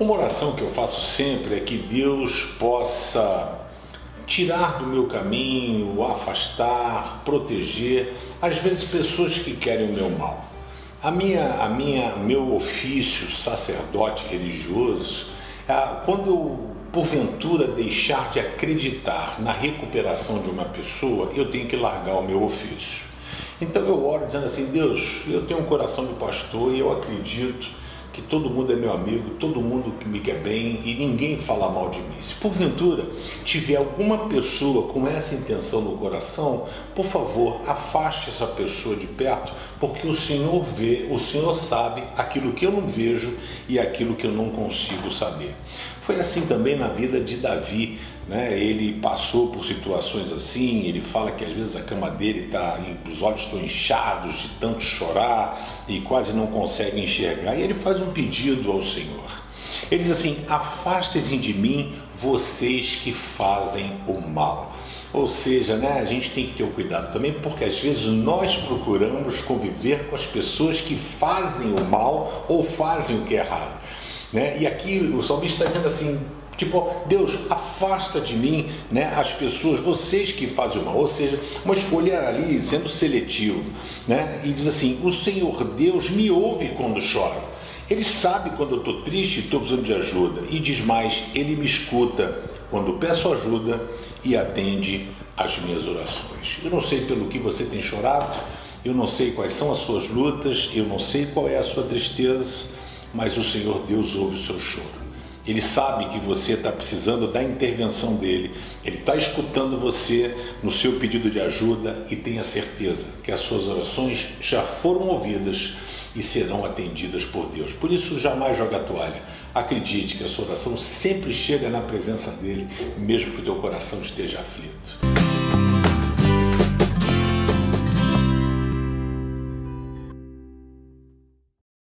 Uma oração que eu faço sempre é que Deus possa tirar do meu caminho, afastar, proteger, às vezes pessoas que querem o meu mal. A minha, a minha, meu ofício sacerdote religioso, quando eu porventura deixar de acreditar na recuperação de uma pessoa, eu tenho que largar o meu ofício. Então eu oro dizendo assim: Deus, eu tenho um coração de pastor e eu acredito que todo mundo é meu amigo, todo mundo me quer bem e ninguém fala mal de mim. Se porventura tiver alguma pessoa com essa intenção no coração, por favor, afaste essa pessoa de perto, porque o Senhor vê, o Senhor sabe aquilo que eu não vejo e aquilo que eu não consigo saber. Foi assim também na vida de Davi. Né? Ele passou por situações assim, ele fala que às vezes a cama dele está, os olhos estão inchados de tanto chorar e quase não consegue enxergar. E ele faz um pedido ao Senhor. Ele diz assim: Afastem-se de mim, vocês que fazem o mal. Ou seja, né, a gente tem que ter o cuidado também, porque às vezes nós procuramos conviver com as pessoas que fazem o mal ou fazem o que é errado. Né? E aqui o salmista está dizendo assim, tipo, Deus, afasta de mim né, as pessoas, vocês que fazem o mal, ou seja, uma escolha ali sendo seletivo. Né? E diz assim, o Senhor Deus me ouve quando choro. Ele sabe quando eu estou triste e estou precisando de ajuda. E diz mais, ele me escuta quando peço ajuda e atende às minhas orações. Eu não sei pelo que você tem chorado, eu não sei quais são as suas lutas, eu não sei qual é a sua tristeza, mas o Senhor Deus ouve o seu choro. Ele sabe que você está precisando da intervenção dele, ele está escutando você no seu pedido de ajuda e tenha certeza que as suas orações já foram ouvidas e serão atendidas por Deus. Por isso, jamais joga a toalha. Acredite que a sua oração sempre chega na presença dele, mesmo que o teu coração esteja aflito.